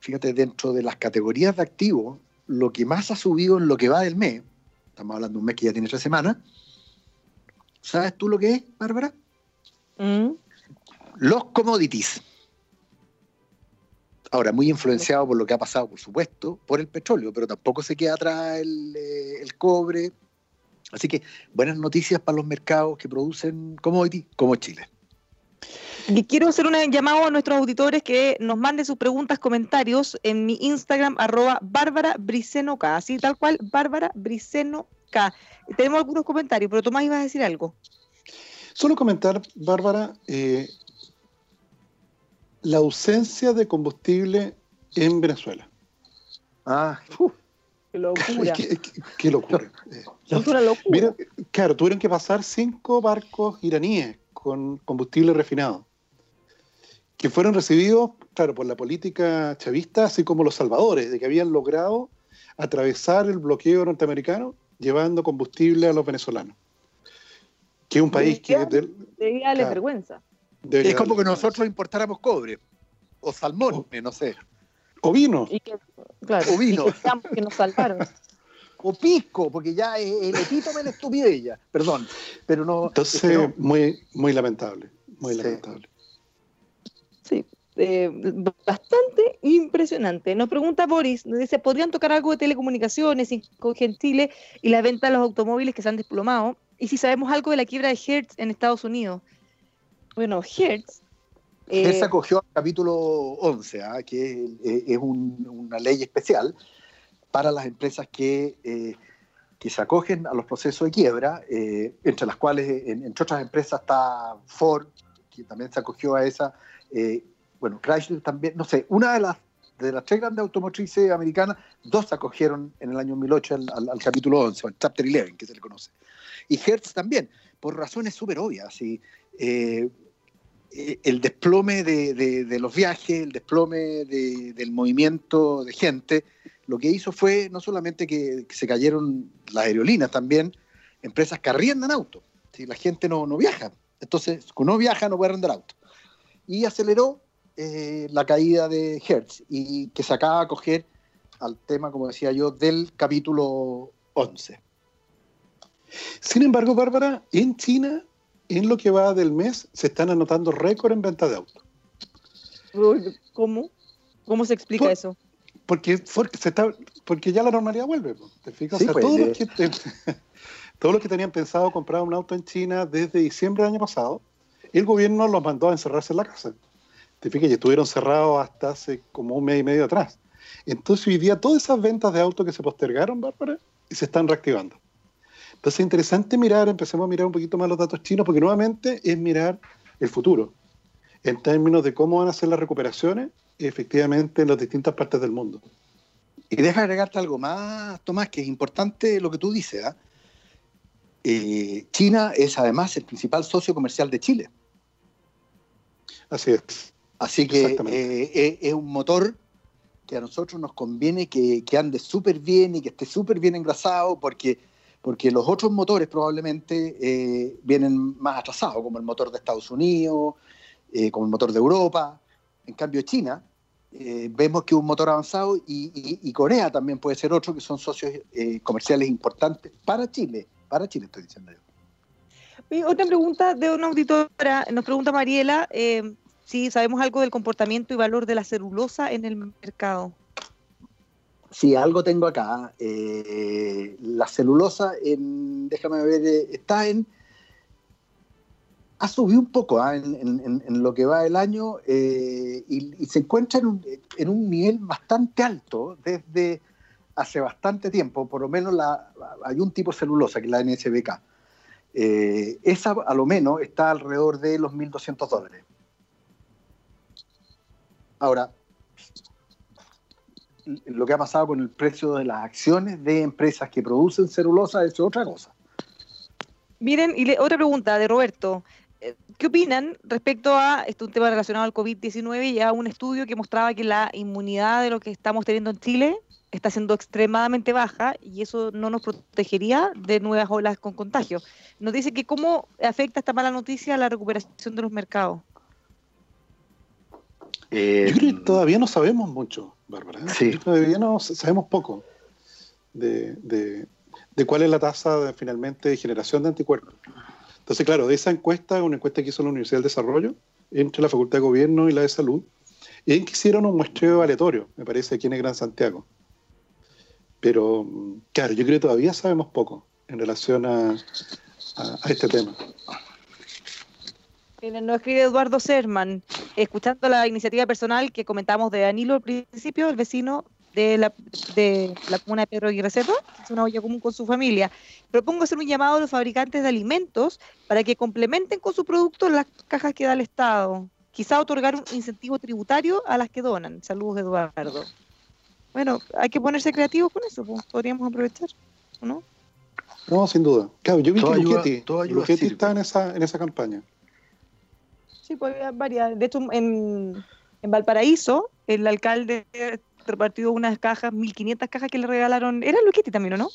fíjate, dentro de las categorías de activos, lo que más ha subido en lo que va del mes, estamos hablando de un mes que ya tiene tres semanas, ¿sabes tú lo que es, Bárbara?
Mm,
Los commodities. Ahora, muy influenciado por lo que ha pasado, por supuesto, por el petróleo, pero tampoco se queda atrás el, eh, el cobre. Así que buenas noticias para los mercados que producen commodities como Chile.
Y quiero hacer un llamado a nuestros auditores que nos manden sus preguntas, comentarios en mi Instagram, arroba Bárbara Briceno K, así tal cual, Bárbara Briceno Tenemos algunos comentarios, pero Tomás ibas a decir algo.
Solo comentar, Bárbara, eh, la ausencia de combustible en Venezuela.
Ah,
Qué locura.
¿Qué, qué- qué locura. <laughs> Eh,
Es una locura.
Mira, claro, tuvieron que pasar cinco barcos iraníes con combustible refinado, que fueron recibidos, claro, por la política chavista, así como los salvadores, de que habían logrado atravesar el bloqueo norteamericano llevando combustible a los venezolanos. Que es un país que
Debería-
del-
Debería darle
claro.
vergüenza.
debería
es como que nosotros importáramos cobre o salmón, no sé,
O vino.
Y que, claro,
O vino.
y que, nos salvaron.
o pisco, porque ya el epítome de la estupidez ya. Perdón, pero no.
Entonces,
pero-
muy, muy lamentable. Muy
Sí.
lamentable.
Eh, bastante impresionante. Nos pregunta Boris, nos dice, ¿podrían tocar algo de telecomunicaciones en Chile y la venta de los automóviles que se han desplomado? Y si sabemos algo de la quiebra de Hertz en Estados Unidos. Bueno, Hertz... eh,
se acogió al capítulo 11, ¿ah? que es, eh, una ley especial para las empresas que, eh, que se acogen a los procesos de quiebra, entre las cuales, en- entre otras empresas, está Ford, que también se acogió a esa. Bueno, Chrysler también, no sé, una de las, de las tres grandes automotrices americanas, dos acogieron en el año 2008 al, capítulo 11, o al Chapter 11, que se le conoce. Y Hertz también, por razones súper obvias. y, eh, eh, el desplome de, de- los viajes, el desplome de- del movimiento de gente, lo que hizo fue no solamente que, se cayeron las aerolíneas, también empresas que arriendan autos. ¿sí? La gente no, no viaja. Entonces, cuando no viaja, no puede arrendar auto. Y aceleró eh, la caída de Hertz y que se acaba de acoger al tema, como decía yo, del capítulo 11.
Sin embargo, Bárbara, en China, en lo que va del mes, se están anotando récord en venta de autos.
¿Cómo? ¿Cómo se explica
Por-
eso?
Porque, porque, se está, porque ya la normalidad vuelve. ¿Te fijas?
Sí,
o sea,
pues,
todos,
eh.
los que, <laughs> todos los que tenían pensado comprar un auto en China desde diciembre del año pasado, el gobierno los mandó a encerrarse en la casa. Te fijas, y estuvieron cerrados hasta hace como un mes y medio atrás. Entonces, hoy día, todas esas ventas de autos que se postergaron, Bárbara, se están reactivando. Entonces, es interesante mirar, empecemos a mirar un poquito más los datos chinos, porque nuevamente es mirar el futuro, en términos de cómo van a ser las recuperaciones, efectivamente, en las distintas partes del mundo.
Y deja agregarte algo más, Tomás, que es importante lo que tú dices. ¿ah? eh, China es además el principal socio comercial de Chile.
Así es.
Así que eh, eh, es un motor que a nosotros nos conviene que, que ande súper bien y que esté súper bien engrasado, porque, porque los otros motores probablemente eh, vienen más atrasados, como el motor de Estados Unidos, eh, como el motor de Europa. En cambio, China, eh, vemos que es un motor avanzado y, y- y Corea también puede ser otro, que son socios eh, comerciales importantes para Chile. Para Chile estoy diciendo yo.
Y otra pregunta de una auditora, nos pregunta Mariela eh, si sabemos algo del comportamiento y valor de la celulosa en el mercado.
Sí, algo tengo acá. Eh, la celulosa, en, déjame ver, eh, está en. Ha subido un poco ah, en, lo que va el año eh, y, se encuentra en un, nivel bastante alto desde hace bastante tiempo. Por lo menos la, hay un tipo de celulosa que es la NSBK. Esa, a lo menos, está alrededor de los 1.200 dólares. Ahora, lo que ha pasado con el precio de las acciones de empresas que producen celulosa es otra cosa.
Miren, y le- otra pregunta de Roberto. Eh, ¿Qué opinan respecto a esto, un tema relacionado al COVID-19 y a un estudio que mostraba que la inmunidad de lo que estamos teniendo en Chile está siendo extremadamente baja y eso no nos protegería de nuevas olas con contagio? Nos dice que cómo afecta esta mala noticia a la recuperación de los mercados.
Eh,
Yo creo que todavía no sabemos mucho, Bárbara.
Sí.
Todavía no sabemos poco de, de- de cuál es la tasa de, finalmente de generación de anticuerpos. Entonces, claro, de esa encuesta, una encuesta que hizo la Universidad del Desarrollo, entre la Facultad de Gobierno y la de Salud, y en que hicieron un muestreo aleatorio, me parece, aquí en el Gran Santiago. Pero, mm, claro, yo creo que todavía sabemos poco en relación a, a- a este tema.
Nos escribe Eduardo Serman, escuchando la iniciativa personal que comentamos de Danilo al principio, el vecino de la, de la comuna de Pedro Aguirre Cerro, es una olla común con su familia. Propongo hacer un llamado a los fabricantes de alimentos para que complementen con su producto las cajas que da el Estado. Quizá otorgar un incentivo tributario a las que donan. Saludos, Eduardo. Bueno, hay que ponerse creativos con eso, pues, podríamos aprovechar, ¿o ¿no?
No, sin duda. Claro, yo vi
Toda
que
ayuda-
Luchetti,
ayuda
Luchetti está en esa, en esa campaña.
Sí, pues había varias. De hecho, en, en Valparaíso, el alcalde repartió unas cajas, 1500 cajas que le regalaron. Era Luchetti también, ¿o no?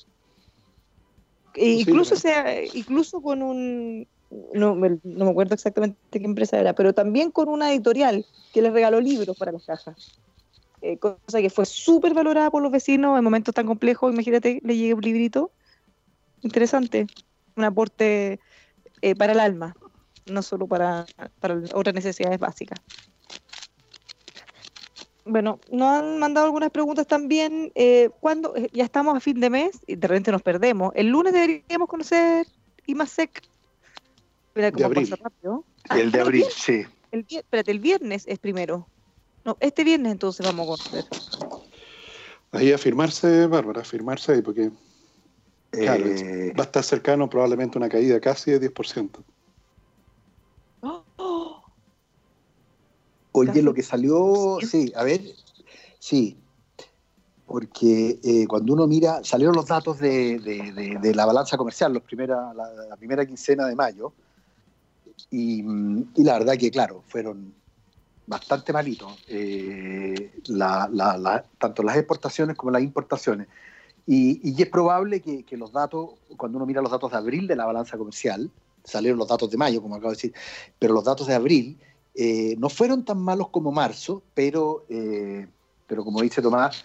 E
Sí,
incluso,
creo.
sea, incluso con un. No, me- no me acuerdo exactamente qué empresa era, pero también con una editorial que le regaló libros para las cajas. Eh, cosa que fue súper valorada por los vecinos en momentos tan complejos. Imagínate, le llegue un librito. Interesante. Un aporte eh, para el alma no solo para, para otras necesidades básicas. Bueno, nos han mandado algunas preguntas también. Eh, ¿cuándo? eh, Ya estamos a fin de mes y de repente nos perdemos. El lunes deberíamos conocer IMASEC. Mira cómo pasa rápido.
el de
no,
abril, sí.
El, espérate, el viernes es primero. No, este viernes entonces vamos a conocer.
Ahí a firmarse, Bárbara, a firmarse ahí, porque claro,
Eh,
va a estar cercano probablemente una caída casi de 10%.
Oye, lo que salió, sí, a ver, sí, porque eh, cuando uno mira, salieron los datos de, de- de- de la balanza comercial, los primera, la, la primera quincena de mayo, y, y la verdad que, claro, fueron bastante malitos, eh, la- la- la- tanto las exportaciones como las importaciones. Y, y es probable que, que los datos, cuando uno mira los datos de abril de la balanza comercial, salieron los datos de mayo, como acabo de decir, pero los datos de abril eh, no fueron tan malos como marzo, pero, eh, pero como dice Tomás,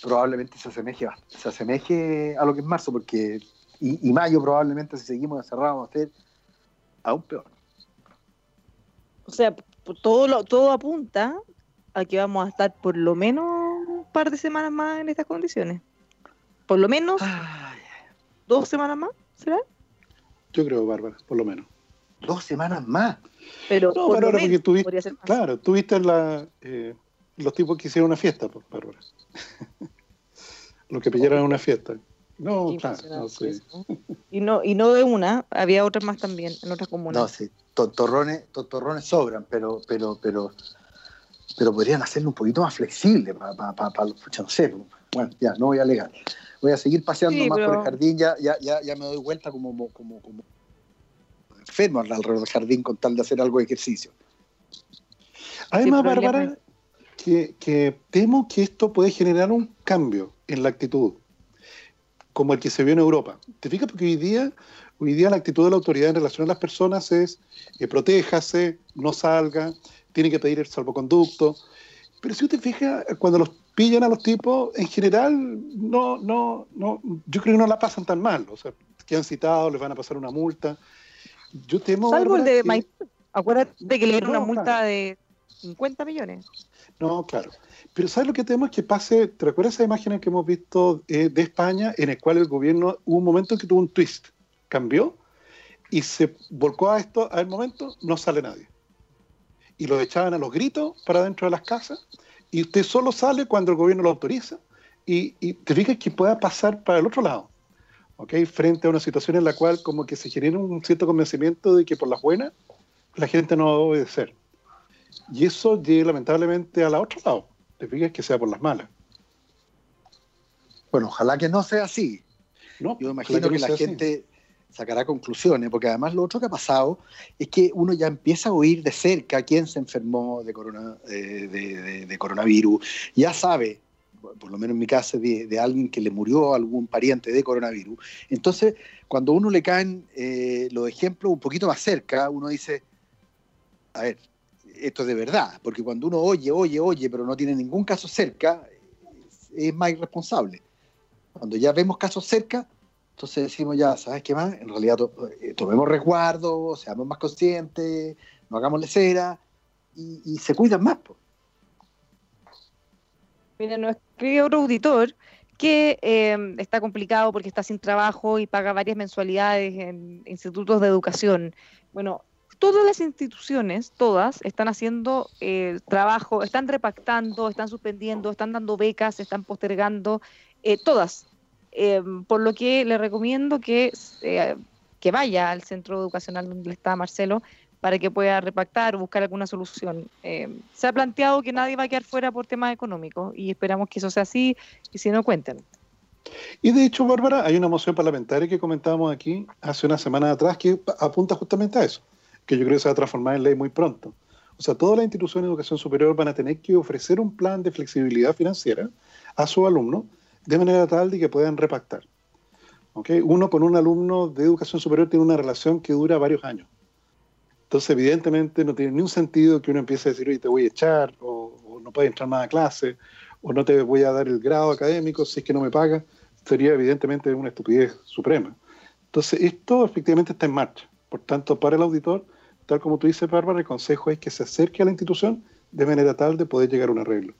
probablemente se asemeje, se asemeje a lo que es marzo, porque y, y mayo probablemente si seguimos encerrados va a ser aún peor.
O sea, todo, lo, todo apunta a que vamos a estar por lo menos un par de semanas más en estas condiciones. Por lo menos
Ay,
dos semanas más, ¿será?
Yo creo, Bárbara, por lo menos.
Dos semanas más.
Pero
No,
por
Bárbara, porque. Claro, tú viste la, eh, los tipos que hicieron una fiesta, pues, Bárbara. <laughs> los que pillaron una fiesta. No, claro, no
¿no? Y no, y no de una, había otras más también en otras comunas.
No, sí, tontorrones, tontorrones sobran, pero, pero, pero, pero podrían hacerlo un poquito más flexible para, para, para, para- pucha, no sé, Bueno, ya, no voy a alegar. Voy a seguir paseando
Sí,
más por el jardín, ya, ya, ya, ya me doy vuelta como, como, como enfermo alrededor del jardín con tal de hacer algo de ejercicio.
Además. Bárbara, que, que temo que esto puede generar un cambio en la actitud, como el que se vio en Europa. ¿Te fijas? Porque hoy día, hoy día la actitud de la autoridad en relación a las personas es eh, protéjase, no salga, tiene que pedir el salvoconducto. Pero si usted fija, cuando los pillan a los tipos, en general, no, no, no, yo creo que no la pasan tan mal. O sea, quedan citados, les van a pasar una multa. Yo temo.
Salvo el de
que-
Maipú. Acuérdate que le dieron una multa
claro.
de 50 millones.
No, claro. Pero ¿sabes lo que temo? Es que pase, ¿te recuerdas esas imágenes que hemos visto eh, de España en el cual el gobierno hubo un momento en que tuvo un twist, cambió y se volcó a esto, al momento no sale nadie. Y lo echaban a los gritos para dentro de las casas y usted solo sale cuando el gobierno lo autoriza y, y te fijas que pueda pasar para el otro lado. ¿Ok? Frente a una situación en la cual como que se genera un cierto convencimiento de que por las buenas la gente no va a obedecer. Y eso llega lamentablemente al otro lado. Te fijas que sea por las malas.
Bueno, ojalá que no sea así.
¿no?
Yo imagino
no
que la
así.
gente sacará conclusiones, porque además lo otro que ha pasado es que uno ya empieza a oír de cerca quién se enfermó de, corona, eh, de, de- de coronavirus, ya sabe, por lo menos en mi caso, de, de alguien que le murió a algún pariente de coronavirus. Entonces, cuando uno le caen eh, los ejemplos un poquito más cerca, uno dice, a ver, esto es de verdad, porque cuando uno oye, oye, oye, pero no tiene ningún caso cerca, es más irresponsable. Cuando ya vemos casos cerca, entonces decimos ya, ¿sabes qué más? En realidad eh, tomemos resguardo, seamos más conscientes, no hagamos lecera y, y se cuidan más. po.
Mira, nos escribe otro auditor que eh, está complicado porque está sin trabajo y paga varias mensualidades en institutos de educación. Bueno, todas las instituciones, todas, están haciendo eh, trabajo, están repactando, están suspendiendo, están dando becas, están postergando, eh, todas. Eh, por lo que le recomiendo que, eh, que vaya al centro educacional donde está Marcelo para que pueda repactar o buscar alguna solución. Eh, se ha planteado que nadie va a quedar fuera por temas económicos y esperamos que eso sea así y si no cuenten.
Y de hecho, Bárbara, hay una moción parlamentaria que comentábamos aquí hace una semana atrás que apunta justamente a eso, que yo creo que se va a transformar en ley muy pronto. O sea, todas las instituciones de educación superior van a tener que ofrecer un plan de flexibilidad financiera a sus alumnos de manera tal de que puedan repactar. ¿Ok? Uno con un alumno de educación superior tiene una relación que dura varios años. Entonces, evidentemente, no tiene ni un sentido que uno empiece a decir, oye, te voy a echar, o, o no puedes entrar más a clase, o no te voy a dar el grado académico si es que no me pagas. Sería, evidentemente, una estupidez suprema. Entonces, esto efectivamente está en marcha. Por tanto, para el auditor, tal como tú dices, Bárbara, el consejo es que se acerque a la institución de manera tal de poder llegar a un arreglo.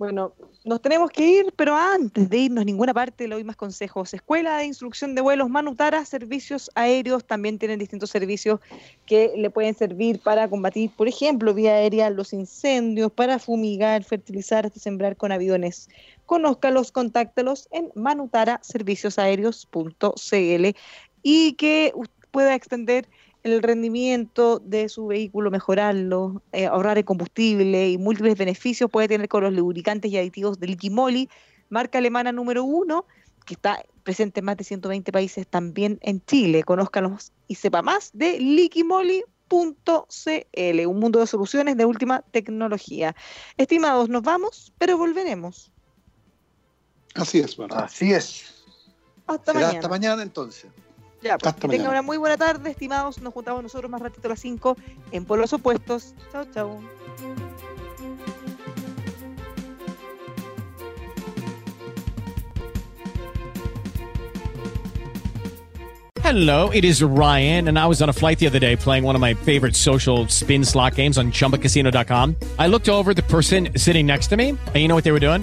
Bueno, nos tenemos que ir, pero antes de irnos a ninguna parte, le doy más consejos. Escuela de Instrucción de Vuelos Manutara, servicios aéreos, también tienen distintos servicios que le pueden servir para combatir, por ejemplo, vía aérea, los incendios, para fumigar, fertilizar, hasta sembrar con aviones. Conózcalos, contáctelos en manutaraserviciosaéreos.cl y que usted pueda extender el rendimiento de su vehículo, mejorarlo, eh, ahorrar el combustible y múltiples beneficios puede tener con los lubricantes y aditivos de Liquimoli, marca alemana número uno, que está presente en más de 120 países también en Chile. Conózcalos y sepa más de liquimoli.cl, un mundo de soluciones de última tecnología. Estimados, nos vamos, pero volveremos.
Así es, Bárbara.
Así es.
Hasta
Será
mañana.
hasta mañana entonces.
Ya, pues,
Hasta
que tengan una muy buena tarde, estimados. Nos juntamos nosotros más ratito a las 5 en Pueblos Opuestos. Chao, chao.
Hello, it is Ryan, and I was on a flight the other day playing one of my favorite social spin slot games on chumbacasino.com. I looked over the person sitting next to me, and you know what they were doing?